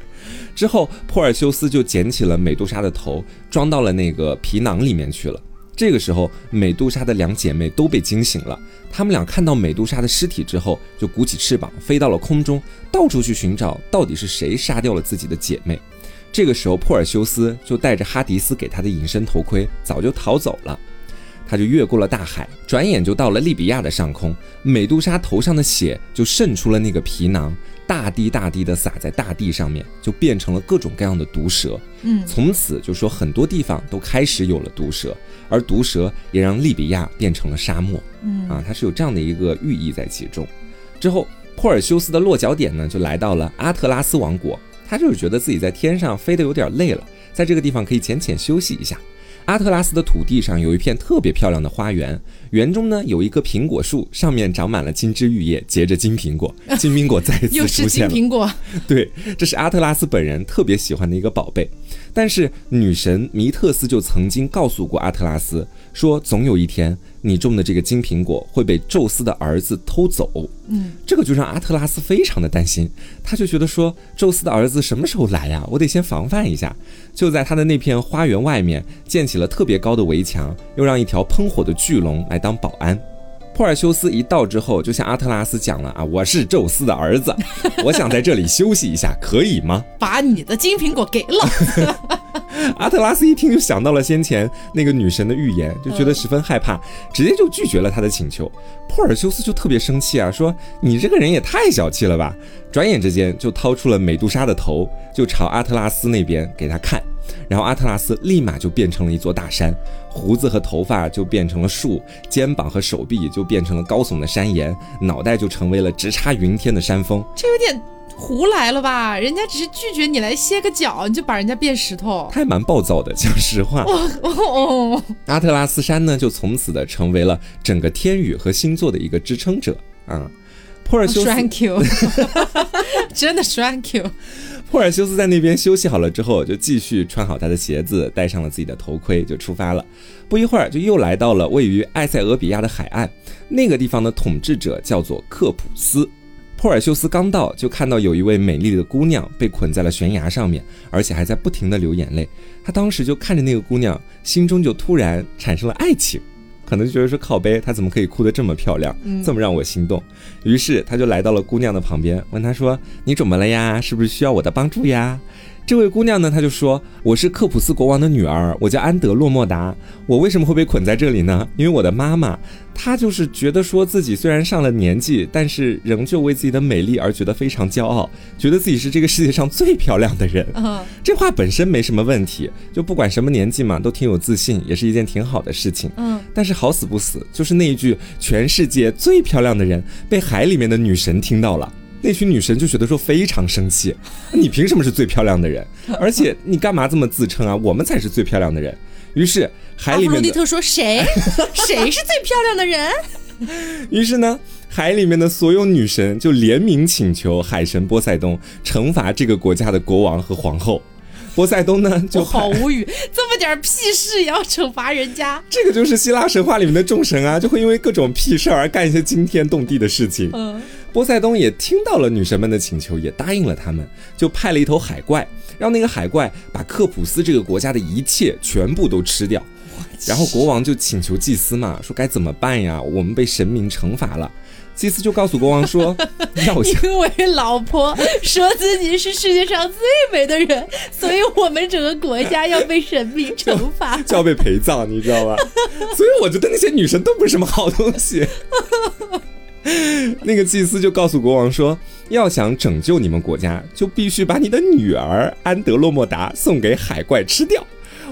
之后，珀尔修斯就捡起了美杜莎的头，装到了那个皮囊里面去了。这个时候，美杜莎的两姐妹都被惊醒了。她们俩看到美杜莎的尸体之后，就鼓起翅膀飞到了空中，到处去寻找到底是谁杀掉了自己的姐妹。这个时候，珀尔修斯就带着哈迪斯给他的隐身头盔，早就逃走了。他就越过了大海，转眼就到了利比亚的上空。美杜莎头上的血就渗出了那个皮囊。大滴大滴的洒在大地上面，就变成了各种各样的毒蛇。嗯，从此就说很多地方都开始有了毒蛇，而毒蛇也让利比亚变成了沙漠。嗯，啊，它是有这样的一个寓意在其中。之后，珀尔修斯的落脚点呢，就来到了阿特拉斯王国。他就是觉得自己在天上飞得有点累了，在这个地方可以浅浅休息一下。阿特拉斯的土地上有一片特别漂亮的花园，园中呢有一棵苹果树，上面长满了金枝玉叶，结着金苹果。金苹果再次出现了。又是金苹果。对，这是阿特拉斯本人特别喜欢的一个宝贝。但是女神弥特斯就曾经告诉过阿特拉斯，说总有一天你种的这个金苹果会被宙斯的儿子偷走。嗯，这个就让阿特拉斯非常的担心，他就觉得说宙斯的儿子什么时候来呀？我得先防范一下。就在他的那片花园外面建起了特别高的围墙，又让一条喷火的巨龙来当保安。珀尔修斯一到之后，就向阿特拉斯讲了啊，我是宙斯的儿子，我想在这里休息一下，可以吗？把你的金苹果给了。阿特拉斯一听就想到了先前那个女神的预言，就觉得十分害怕，直接就拒绝了他的请求。珀尔修斯就特别生气啊，说你这个人也太小气了吧！转眼之间就掏出了美杜莎的头，就朝阿特拉斯那边给他看，然后阿特拉斯立马就变成了一座大山，胡子和头发就变成了树，肩膀和手臂就变成了高耸的山岩，脑袋就成为了直插云天的山峰。这有点。胡来了吧？人家只是拒绝你来歇个脚，你就把人家变石头，他还蛮暴躁的。讲实话，哦哦，阿特拉斯山呢，就从此的成为了整个天宇和星座的一个支撑者啊。珀尔修斯，Thank you，真的 Thank you。珀尔修斯在那边休息好了之后，就继续穿好他的鞋子，戴上了自己的头盔，就出发了。不一会儿，就又来到了位于埃塞俄比亚的海岸，那个地方的统治者叫做克普斯。珀尔修斯刚到，就看到有一位美丽的姑娘被捆在了悬崖上面，而且还在不停的流眼泪。他当时就看着那个姑娘，心中就突然产生了爱情，可能就觉得说靠背，她怎么可以哭得这么漂亮，这么让我心动？于是他就来到了姑娘的旁边，问她说：“你怎么了呀？是不是需要我的帮助呀？”这位姑娘呢，她就说：“我是克普斯国王的女儿，我叫安德洛莫达。我为什么会被捆在这里呢？因为我的妈妈，她就是觉得说自己虽然上了年纪，但是仍旧为自己的美丽而觉得非常骄傲，觉得自己是这个世界上最漂亮的人。这话本身没什么问题，就不管什么年纪嘛，都挺有自信，也是一件挺好的事情。嗯，但是好死不死，就是那一句‘全世界最漂亮的人’被海里面的女神听到了。”那群女神就觉得说非常生气，你凭什么是最漂亮的人？而且你干嘛这么自称啊？我们才是最漂亮的人。于是海里面的迪特说谁 谁是最漂亮的人？于是呢，海里面的所有女神就联名请求海神波塞冬惩罚这个国家的国王和皇后。波塞冬呢就好无语，这么点屁事也要惩罚人家？这个就是希腊神话里面的众神啊，就会因为各种屁事儿而干一些惊天动地的事情。嗯。波塞冬也听到了女神们的请求，也答应了他们，就派了一头海怪，让那个海怪把克普斯这个国家的一切全部都吃掉。然后国王就请求祭司嘛，说该怎么办呀？我们被神明惩罚了。祭司就告诉国王说：“ 要因为老婆说自己是世界上最美的人，所以我们整个国家要被神明惩 罚，就要被陪葬，你知道吧？所以我觉得那些女神都不是什么好东西。那个祭司就告诉国王说：要想拯救你们国家，就必须把你的女儿安德洛莫达送给海怪吃掉。”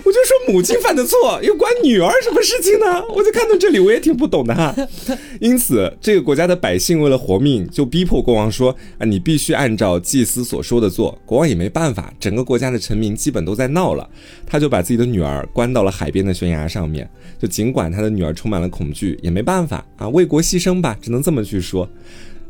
我就说母亲犯的错，又关女儿什么事情呢？我就看到这里，我也挺不懂的哈。因此，这个国家的百姓为了活命，就逼迫国王说：“啊，你必须按照祭司所说的做。”国王也没办法，整个国家的臣民基本都在闹了，他就把自己的女儿关到了海边的悬崖上面。就尽管他的女儿充满了恐惧，也没办法啊，为国牺牲吧，只能这么去说。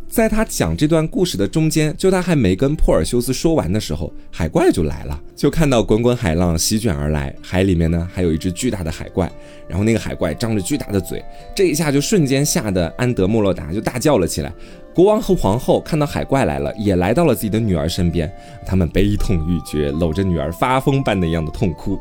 在他讲这段故事的中间，就他还没跟珀尔修斯说完的时候，海怪就来了，就看到滚滚海浪席卷而来，海里面呢还有一只巨大的海怪，然后那个海怪张着巨大的嘴，这一下就瞬间吓得安德莫洛达就大叫了起来。国王和皇后看到海怪来了，也来到了自己的女儿身边，他们悲痛欲绝，搂着女儿发疯般的一样的痛哭。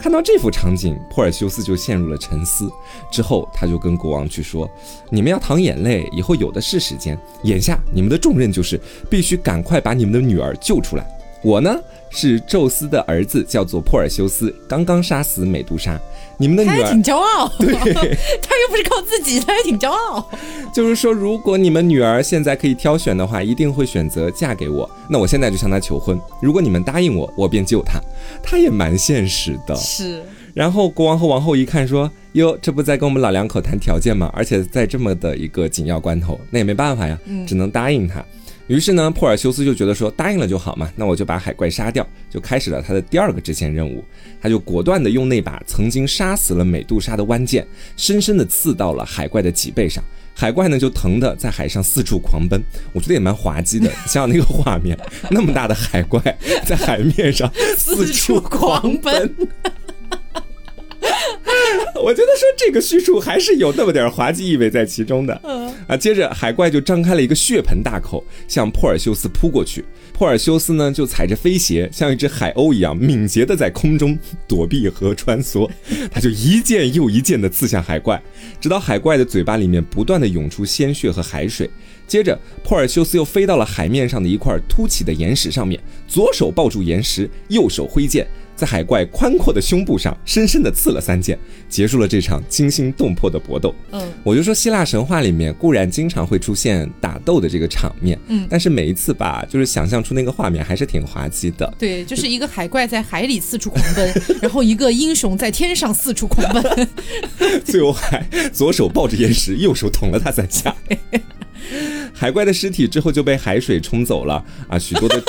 看到这幅场景，珀尔修斯就陷入了沉思。之后，他就跟国王去说：“你们要淌眼泪，以后有的是时间。眼下，你们的重任就是必须赶快把你们的女儿救出来。我呢，是宙斯的儿子，叫做珀尔修斯，刚刚杀死美杜莎。”你们的女儿挺骄傲，对，她又不是靠自己，她也挺骄傲。就是说，如果你们女儿现在可以挑选的话，一定会选择嫁给我。那我现在就向她求婚，如果你们答应我，我便救她。她也蛮现实的。是。然后国王和王后一看，说：“哟，这不在跟我们老两口谈条件吗？而且在这么的一个紧要关头，那也没办法呀，只能答应他。”于是呢，珀尔修斯就觉得说答应了就好嘛，那我就把海怪杀掉，就开始了他的第二个支线任务。他就果断的用那把曾经杀死了美杜莎的弯剑，深深的刺到了海怪的脊背上。海怪呢就疼的在海上四处狂奔，我觉得也蛮滑稽的。想想那个画面，那么大的海怪在海面上四处狂奔。我觉得说这个叙述还是有那么点滑稽意味在其中的。嗯啊，接着海怪就张开了一个血盆大口，向珀尔修斯扑过去。珀尔修斯呢就踩着飞鞋，像一只海鸥一样敏捷的在空中躲避和穿梭。他就一剑又一剑的刺向海怪，直到海怪的嘴巴里面不断的涌出鲜血和海水。接着，珀尔修斯又飞到了海面上的一块凸起的岩石上面，左手抱住岩石，右手挥剑。在海怪宽阔的胸部上深深的刺了三剑，结束了这场惊心动魄的搏斗。嗯，我就说希腊神话里面固然经常会出现打斗的这个场面，嗯，但是每一次吧，就是想象出那个画面还是挺滑稽的。对，就是一个海怪在海里四处狂奔，然后一个英雄在天上四处狂奔，最后还左手抱着岩石，右手捅了他三下。海怪的尸体之后就被海水冲走了啊，许多的。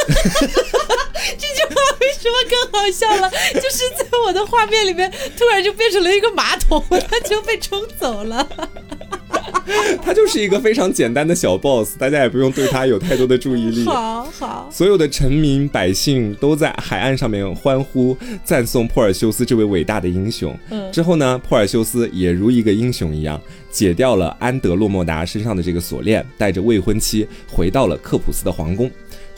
什么更好笑了？就是在我的画面里面，突然就变成了一个马桶，他就被冲走了。他就是一个非常简单的小 boss，大家也不用对他有太多的注意力。好好，所有的臣民百姓都在海岸上面欢呼赞颂珀尔修斯这位伟大的英雄。嗯，之后呢，珀尔修斯也如一个英雄一样，解掉了安德洛莫达身上的这个锁链，带着未婚妻回到了克普斯的皇宫。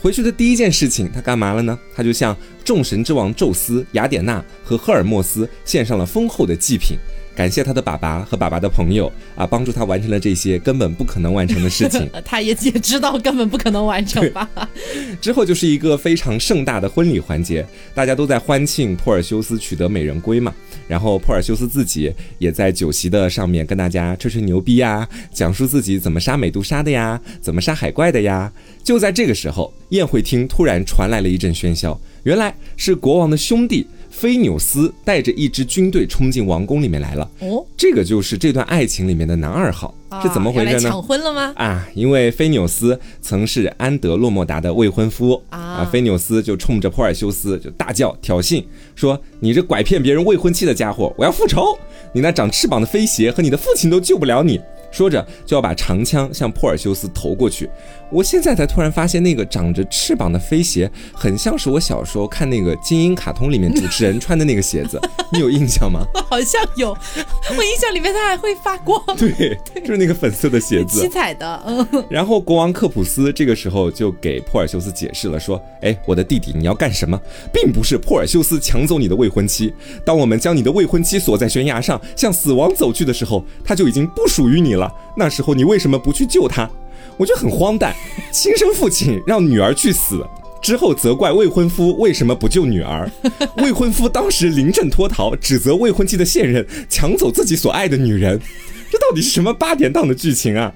回去的第一件事情，他干嘛了呢？他就向众神之王宙斯、雅典娜和赫尔墨斯献上了丰厚的祭品，感谢他的爸爸和爸爸的朋友啊，帮助他完成了这些根本不可能完成的事情。他也也知道根本不可能完成吧。之后就是一个非常盛大的婚礼环节，大家都在欢庆珀尔修斯取得美人归嘛。然后珀尔修斯自己也在酒席的上面跟大家吹吹牛逼呀，讲述自己怎么杀美杜莎的呀，怎么杀海怪的呀。就在这个时候，宴会厅突然传来了一阵喧嚣，原来是国王的兄弟。菲纽斯带着一支军队冲进王宫里面来了。哦，这个就是这段爱情里面的男二号，是怎么回事呢？抢婚了吗？啊，因为菲纽斯曾是安德洛莫达的未婚夫啊。菲纽斯就冲着珀尔修斯就大叫挑衅，说：“你这拐骗别人未婚妻的家伙，我要复仇！你那长翅膀的飞鞋和你的父亲都救不了你。”说着就要把长枪向珀尔修斯投过去。我现在才突然发现，那个长着翅膀的飞鞋，很像是我小时候看那个精英卡通里面主持人穿的那个鞋子，你有印象吗？好像有，我印象里面它还会发光。对，就是那个粉色的鞋子，七彩的。嗯。然后国王克普斯这个时候就给珀尔修斯解释了，说：“哎，我的弟弟，你要干什么？并不是珀尔修斯抢走你的未婚妻，当我们将你的未婚妻锁在悬崖上，向死亡走去的时候，他就已经不属于你了。那时候你为什么不去救她？”我觉得很荒诞，亲生父亲让女儿去死，之后责怪未婚夫为什么不救女儿，未婚夫当时临阵脱逃，指责未婚妻的现任抢走自己所爱的女人，这到底是什么八点档的剧情啊？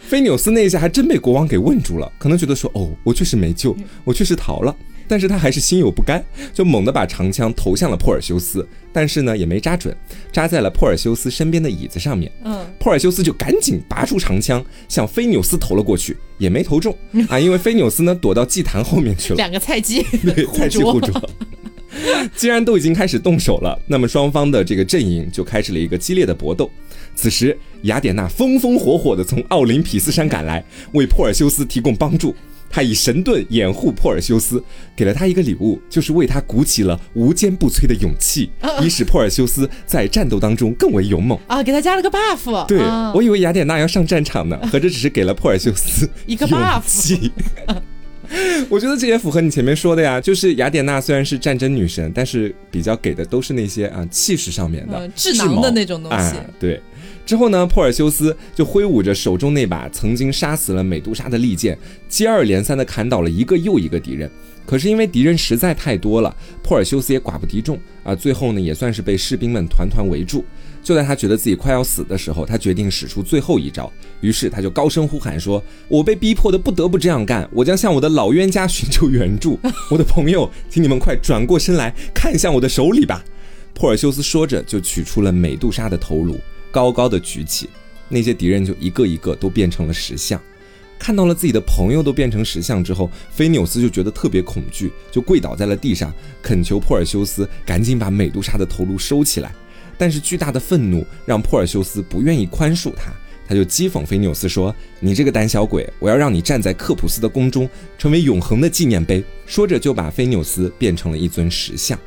菲纽斯那一下还真被国王给问住了，可能觉得说哦，我确实没救，我确实逃了。但是他还是心有不甘，就猛地把长枪投向了珀尔修斯，但是呢也没扎准，扎在了珀尔修斯身边的椅子上面。嗯，珀尔修斯就赶紧拔出长枪向菲纽斯投了过去，也没投中 啊，因为菲纽斯呢躲到祭坛后面去了。两个菜鸡，对，菜鸡互啄。既然都已经开始动手了，那么双方的这个阵营就开始了一个激烈的搏斗。此时雅典娜风风火火地从奥林匹斯山赶来，为珀尔修斯提供帮助。他以神盾掩护珀尔修斯，给了他一个礼物，就是为他鼓起了无坚不摧的勇气，以使珀尔修斯在战斗当中更为勇猛啊！给他加了个 buff。对，我以为雅典娜要上战场呢，合着只是给了珀尔修斯一个 buff。我觉得这也符合你前面说的呀，就是雅典娜虽然是战争女神，但是比较给的都是那些啊气势上面的智囊的那种东西。对。之后呢，珀尔修斯就挥舞着手中那把曾经杀死了美杜莎的利剑，接二连三地砍倒了一个又一个敌人。可是因为敌人实在太多了，珀尔修斯也寡不敌众啊，最后呢也算是被士兵们团团围住。就在他觉得自己快要死的时候，他决定使出最后一招。于是他就高声呼喊说：“我被逼迫的不得不这样干，我将向我的老冤家寻求援助。我的朋友，请你们快转过身来看向我的手里吧。”珀尔修斯说着，就取出了美杜莎的头颅。高高的举起，那些敌人就一个一个都变成了石像。看到了自己的朋友都变成石像之后，菲纽斯就觉得特别恐惧，就跪倒在了地上，恳求珀尔修斯赶紧把美杜莎的头颅收起来。但是巨大的愤怒让珀尔修斯不愿意宽恕他，他就讥讽菲纽斯说：“你这个胆小鬼，我要让你站在克普斯的宫中，成为永恒的纪念碑。”说着就把菲纽斯变成了一尊石像。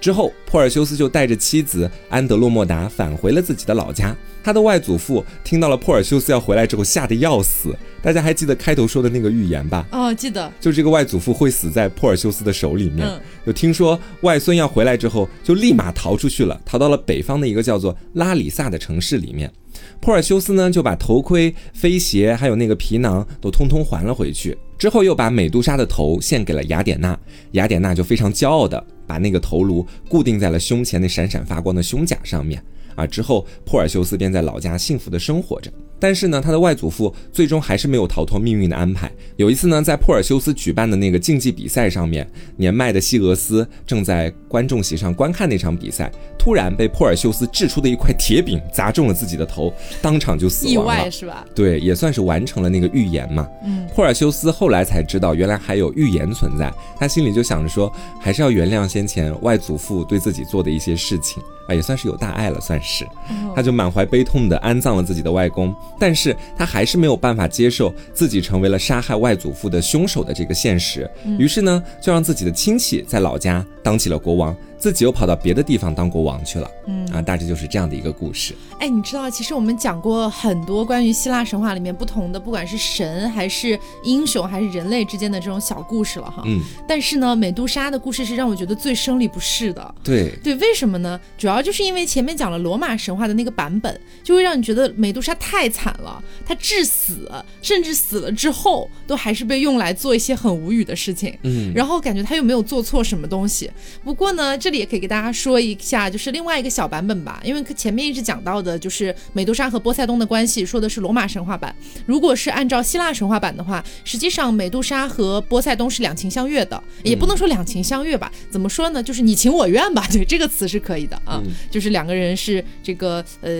之后，珀尔修斯就带着妻子安德洛莫达返回了自己的老家。他的外祖父听到了珀尔修斯要回来之后，吓得要死。大家还记得开头说的那个预言吧？哦，记得，就这个外祖父会死在珀尔修斯的手里面。就听说外孙要回来之后，就立马逃出去了，逃到了北方的一个叫做拉里萨的城市里面。珀尔修斯呢，就把头盔、飞鞋还有那个皮囊都通通还了回去。之后又把美杜莎的头献给了雅典娜，雅典娜就非常骄傲的把那个头颅固定在了胸前那闪闪发光的胸甲上面。啊，之后珀尔修斯便在老家幸福的生活着。但是呢，他的外祖父最终还是没有逃脱命运的安排。有一次呢，在珀尔修斯举办的那个竞技比赛上面，年迈的西俄斯正在观众席上观看那场比赛，突然被珀尔修斯掷出的一块铁饼砸中了自己的头，当场就死亡了。意外是吧？对，也算是完成了那个预言嘛。嗯，珀尔修斯后来才知道，原来还有预言存在，他心里就想着说，还是要原谅先前外祖父对自己做的一些事情。啊，也算是有大爱了，算是。他就满怀悲痛的安葬了自己的外公。但是他还是没有办法接受自己成为了杀害外祖父的凶手的这个现实，于是呢，就让自己的亲戚在老家当起了国王。自己又跑到别的地方当国王去了，嗯啊，大致就是这样的一个故事。哎，你知道，其实我们讲过很多关于希腊神话里面不同的，不管是神还是英雄还是人类之间的这种小故事了哈。嗯。但是呢，美杜莎的故事是让我觉得最生理不适的。对对，为什么呢？主要就是因为前面讲了罗马神话的那个版本，就会让你觉得美杜莎太惨了，她致死，甚至死了之后都还是被用来做一些很无语的事情。嗯。然后感觉她又没有做错什么东西。不过呢。这里也可以给大家说一下，就是另外一个小版本吧，因为前面一直讲到的就是美杜莎和波塞冬的关系，说的是罗马神话版。如果是按照希腊神话版的话，实际上美杜莎和波塞冬是两情相悦的，也不能说两情相悦吧，怎么说呢？就是你情我愿吧，对这个词是可以的啊。就是两个人是这个呃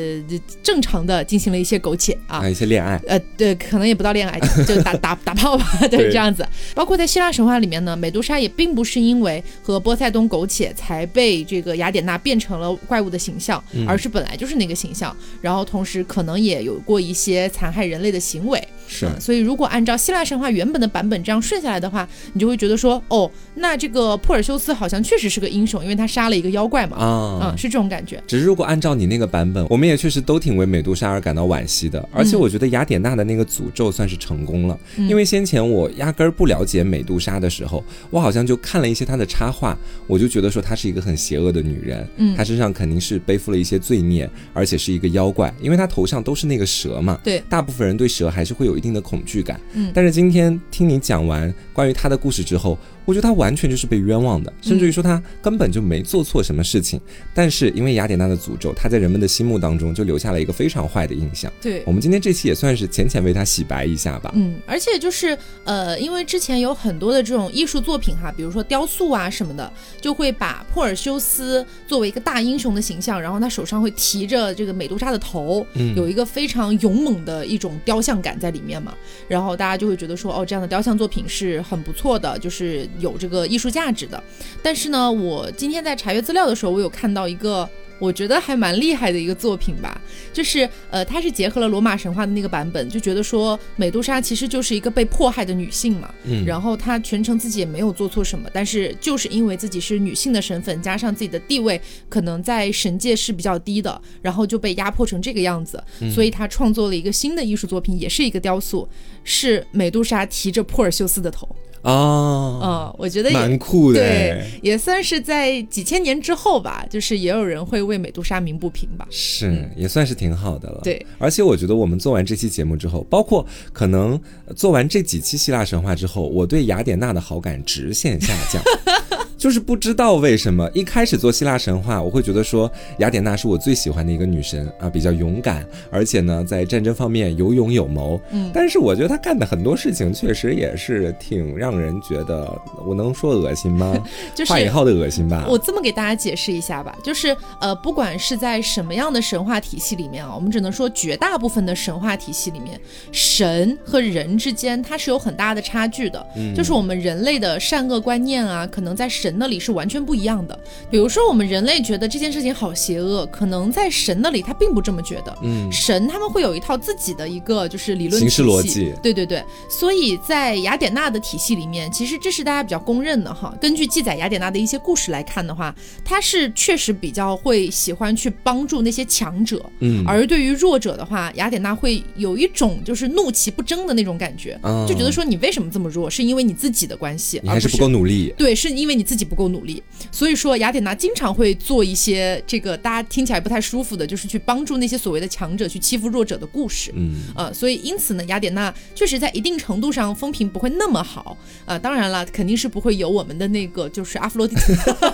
正常的进行了一些苟且啊，一些恋爱，呃，对，可能也不到恋爱，就 打打 打炮吧，对，这样子。包括在希腊神话里面呢，美杜莎也并不是因为和波塞冬苟且才被这个雅典娜变成了怪物的形象，而是本来就是那个形象。然后同时可能也有过一些残害人类的行为。是，所以如果按照希腊神话原本的版本这样顺下来的话，你就会觉得说，哦，那这个珀尔修斯好像确实是个英雄，因为他杀了一个妖怪嘛，啊，嗯，是这种感觉。只是如果按照你那个版本，我们也确实都挺为美杜莎而感到惋惜的。而且我觉得雅典娜的那个诅咒算是成功了，因为先前我压根儿不了解美杜莎的时候，我好像就看了一些她的插画，我就觉得说她是一个很邪恶的女人，嗯，她身上肯定是背负了一些罪孽，而且是一个妖怪，因为她头上都是那个蛇嘛，对，大部分人对蛇还是会有一定的恐惧感。嗯，但是今天听你讲完关于他的故事之后。我觉得他完全就是被冤枉的，甚至于说他根本就没做错什么事情。但是因为雅典娜的诅咒，他在人们的心目当中就留下了一个非常坏的印象。对，我们今天这期也算是浅浅为他洗白一下吧。嗯，而且就是呃，因为之前有很多的这种艺术作品哈，比如说雕塑啊什么的，就会把珀尔修斯作为一个大英雄的形象，然后他手上会提着这个美杜莎的头，有一个非常勇猛的一种雕像感在里面嘛。然后大家就会觉得说，哦，这样的雕像作品是很不错的，就是。有这个艺术价值的，但是呢，我今天在查阅资料的时候，我有看到一个我觉得还蛮厉害的一个作品吧，就是呃，它是结合了罗马神话的那个版本，就觉得说美杜莎其实就是一个被迫害的女性嘛，嗯，然后她全程自己也没有做错什么，但是就是因为自己是女性的身份，加上自己的地位可能在神界是比较低的，然后就被压迫成这个样子，所以她创作了一个新的艺术作品，也是一个雕塑，是美杜莎提着珀尔修斯的头。哦，嗯，我觉得蛮酷的，对，也算是在几千年之后吧，就是也有人会为美杜莎鸣不平吧，是，也算是挺好的了。对，而且我觉得我们做完这期节目之后，包括可能做完这几期希腊神话之后，我对雅典娜的好感直线下降。就是不知道为什么一开始做希腊神话，我会觉得说雅典娜是我最喜欢的一个女神啊，比较勇敢，而且呢在战争方面有勇有谋。嗯，但是我觉得她干的很多事情确实也是挺让人觉得，我能说恶心吗？就是画引号的恶心吧。我这么给大家解释一下吧，就是呃，不管是在什么样的神话体系里面啊，我们只能说绝大部分的神话体系里面，神和人之间它是有很大的差距的。嗯，就是我们人类的善恶观念啊，可能在神。神那里是完全不一样的。比如说，我们人类觉得这件事情好邪恶，可能在神那里他并不这么觉得。嗯，神他们会有一套自己的一个就是理论形式逻辑。对对对，所以在雅典娜的体系里面，其实这是大家比较公认的哈。根据记载雅典娜的一些故事来看的话，她是确实比较会喜欢去帮助那些强者。嗯，而对于弱者的话，雅典娜会有一种就是怒其不争的那种感觉，就觉得说你为什么这么弱，是因为你自己的关系，你还是不够努力。对，是因为你自己。自己不够努力，所以说雅典娜经常会做一些这个大家听起来不太舒服的，就是去帮助那些所谓的强者去欺负弱者的故事。嗯，呃，所以因此呢，雅典娜确实在一定程度上风评不会那么好。啊，当然了，肯定是不会有我们的那个就是阿弗洛狄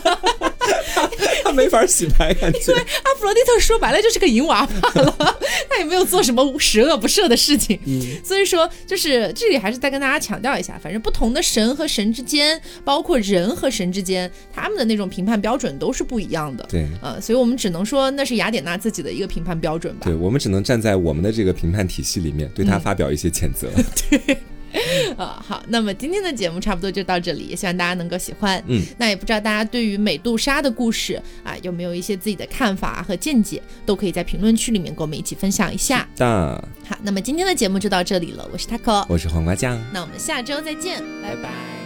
特。他没法洗白，感觉。因为阿弗洛狄特说白了就是个淫娃罢了，他也没有做什么十恶不赦的事情。嗯，所以说就是这里还是再跟大家强调一下，反正不同的神和神之间，包括人和神之间，他们的那种评判标准都是不一样的。对，呃，所以我们只能说那是雅典娜自己的一个评判标准吧。对，我们只能站在我们的这个评判体系里面，对他发表一些谴责。对。啊，好，那么今天的节目差不多就到这里，也希望大家能够喜欢。嗯，那也不知道大家对于美杜莎的故事啊，有没有一些自己的看法和见解，都可以在评论区里面跟我们一起分享一下。的，好，那么今天的节目就到这里了，我是 taco，我是黄瓜酱，那我们下周再见，拜拜。